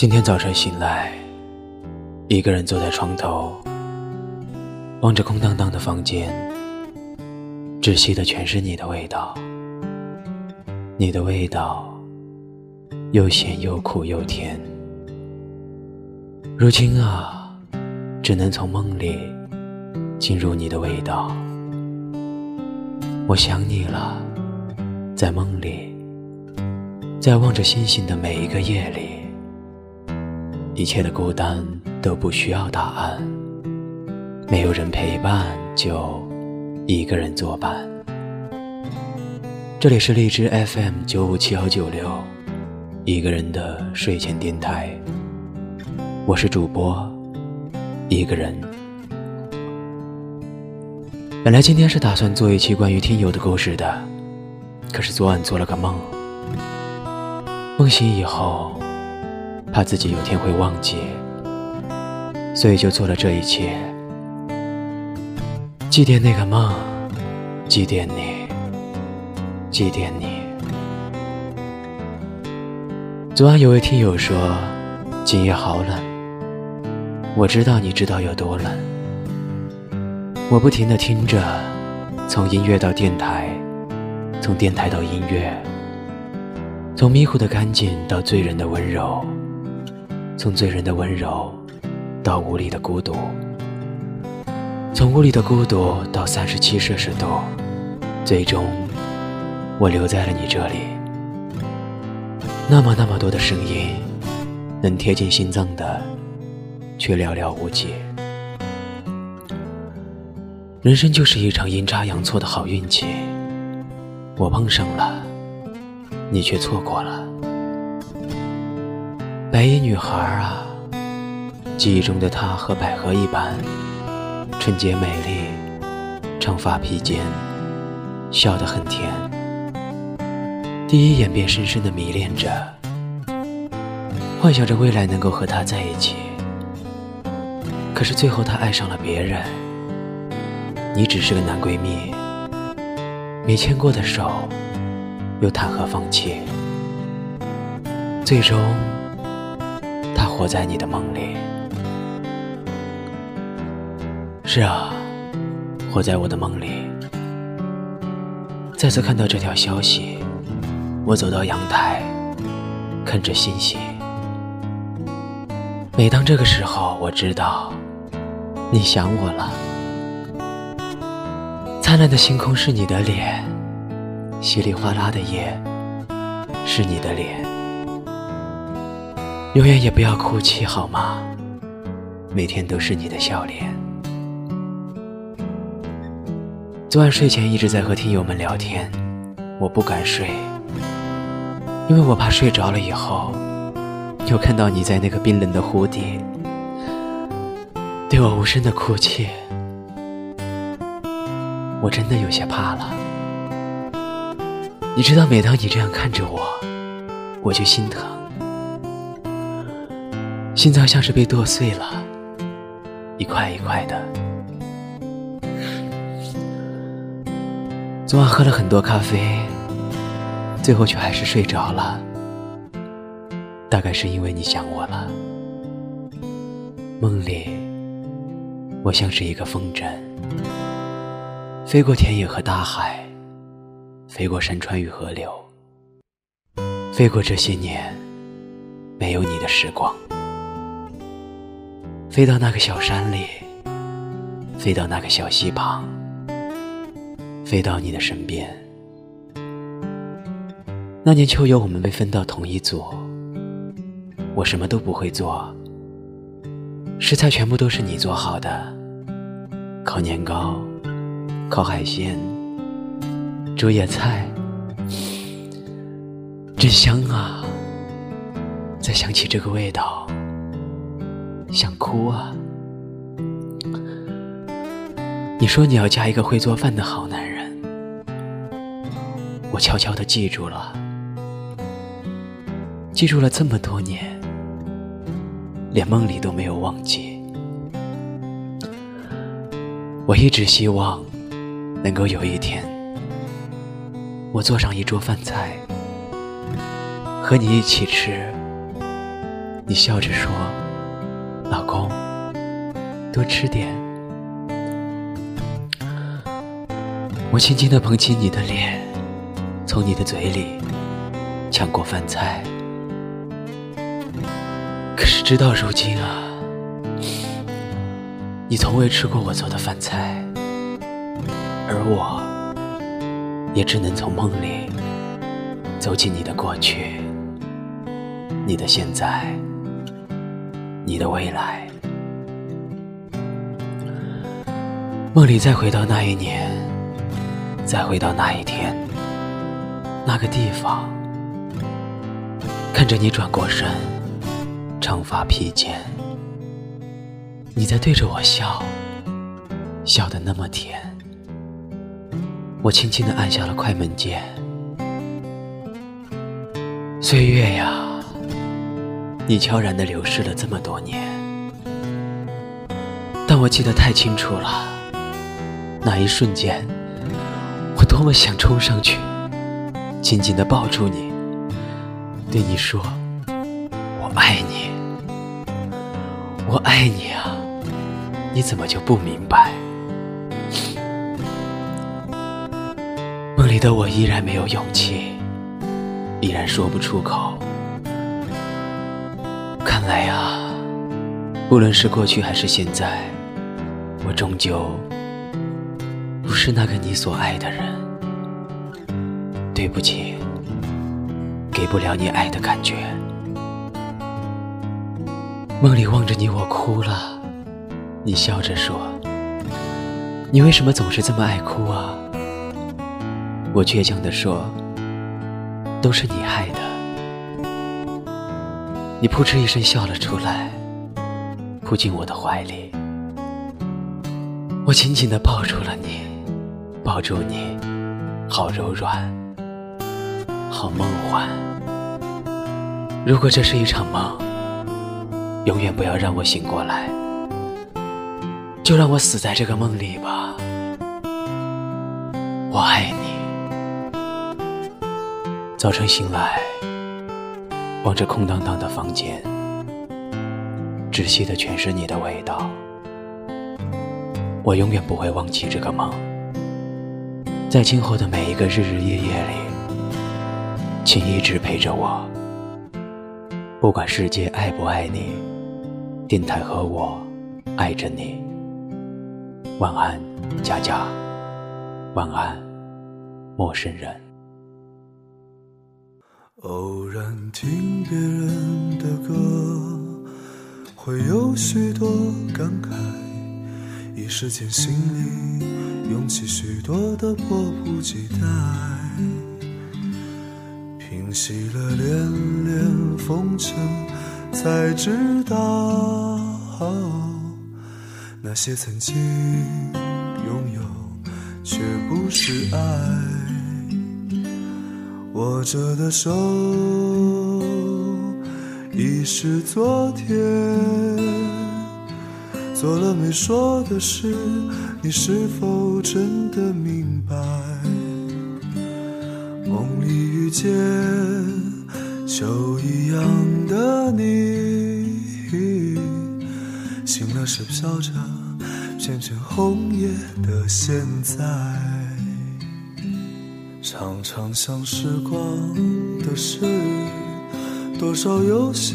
今天早晨醒来，一个人坐在床头，望着空荡荡的房间，窒息的全是你的味道。你的味道，又咸又苦又甜。如今啊，只能从梦里进入你的味道。我想你了，在梦里，在望着星星的每一个夜里，一切的孤单都不需要答案。没有人陪伴，就一个人作伴。这里是荔枝 FM 九五七幺九六，一个人的睡前电台。我是主播，一个人。本来今天是打算做一期关于听友的故事的，可是昨晚做了个梦，梦醒以后，怕自己有天会忘记，所以就做了这一切，祭奠那个梦，祭奠你。祭奠你。昨晚有位听友说，今夜好冷。我知道你知道有多冷。我不停的听着，从音乐到电台，从电台到音乐，从迷糊的干净到醉人的温柔，从醉人的温柔到无力的孤独，从无力的孤独到三十七摄氏度，最终。我留在了你这里，那么那么多的声音，能贴近心脏的，却寥寥无几。人生就是一场阴差阳错的好运气，我碰上了，你却错过了。白衣女孩啊，记忆中的她和百合一般，纯洁美丽，长发披肩，笑得很甜。第一眼便深深的迷恋着，幻想着未来能够和她在一起。可是最后她爱上了别人，你只是个男闺蜜，没牵过的手，又谈何放弃？最终，活在你的梦里。是啊，活在我的梦里。再次看到这条消息。我走到阳台，看着星星。每当这个时候，我知道你想我了。灿烂的星空是你的脸，稀里哗啦的夜是你的脸。永远也不要哭泣，好吗？每天都是你的笑脸。昨晚睡前一直在和听友们聊天，我不敢睡。因为我怕睡着了以后，又看到你在那个冰冷的湖底，对我无声的哭泣，我真的有些怕了。你知道，每当你这样看着我，我就心疼，心脏像是被剁碎了，一块一块的。昨晚喝了很多咖啡。最后却还是睡着了，大概是因为你想我了。梦里，我像是一个风筝，飞过田野和大海，飞过山川与河流，飞过这些年没有你的时光，飞到那个小山里，飞到那个小溪旁，飞到你的身边。那年秋游，我们被分到同一组。我什么都不会做，食材全部都是你做好的。烤年糕，烤海鲜，煮野菜，真香啊！再想起这个味道，想哭啊！你说你要嫁一个会做饭的好男人，我悄悄的记住了。记住了这么多年，连梦里都没有忘记。我一直希望能够有一天，我做上一桌饭菜，和你一起吃，你笑着说：“，多吃点。”我轻轻地捧起你的脸，从你的嘴里抢过饭菜。可是直到如今啊，你从未吃过我做的饭菜，而我也只能从梦里走进你的过去。你的现在，你的未来，梦里再回到那一年，再回到那一天，那个地方，看着你转过身，长发披肩，你在对着我笑，笑得那么甜，我轻轻地按下了快门键，岁月呀。你悄然的流逝了这么多年，但我记得太清楚了。那一瞬间，我多么想冲上去，紧紧的抱住你，对你说：“我爱你，我爱你啊！”你怎么就不明白？梦里的我依然没有勇气，依然说不出口。看来啊！无论是过去还是现在，我终究是那个你所爱的人。对不起，给不了你爱的感觉。梦里望着你，我哭了。你笑着说：“你为什么总是这么爱哭啊？”我倔强地说：“都是你害的。”你扑哧一声笑了出来，扑进我的怀里，我紧紧地抱住了你，抱住你，好柔软，好梦幻。如果这是一场梦，永远不要让我醒过来，就让我死在这个梦里吧。我爱你。早晨醒来。望着空荡荡的房间，窒息的全是你的味道。我永远不会忘记这个梦，在今后的每一个日日夜夜里，请一直陪着我。不管世界爱不爱你，电台和我爱着你。晚安，佳佳。晚安，陌生人。偶然听别人的歌，会有许多感慨，一时间心里涌起许多的迫不及待。平息了连连风尘，才知道那些曾经拥有，却不是爱。握着的手已是昨天，做了没说的事，你是否真的明白？梦里遇见秋一样的你，醒了是飘着片片红叶的现在。常常想时光的事，多少有些。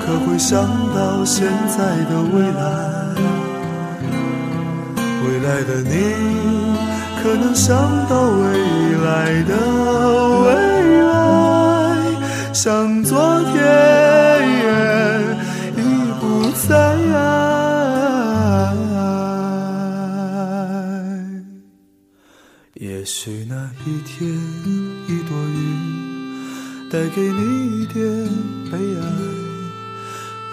可会想到现在的未来？未来的你，可能想到未来的未来，像昨天已不在。也许那一天，一朵云带给你一点悲哀。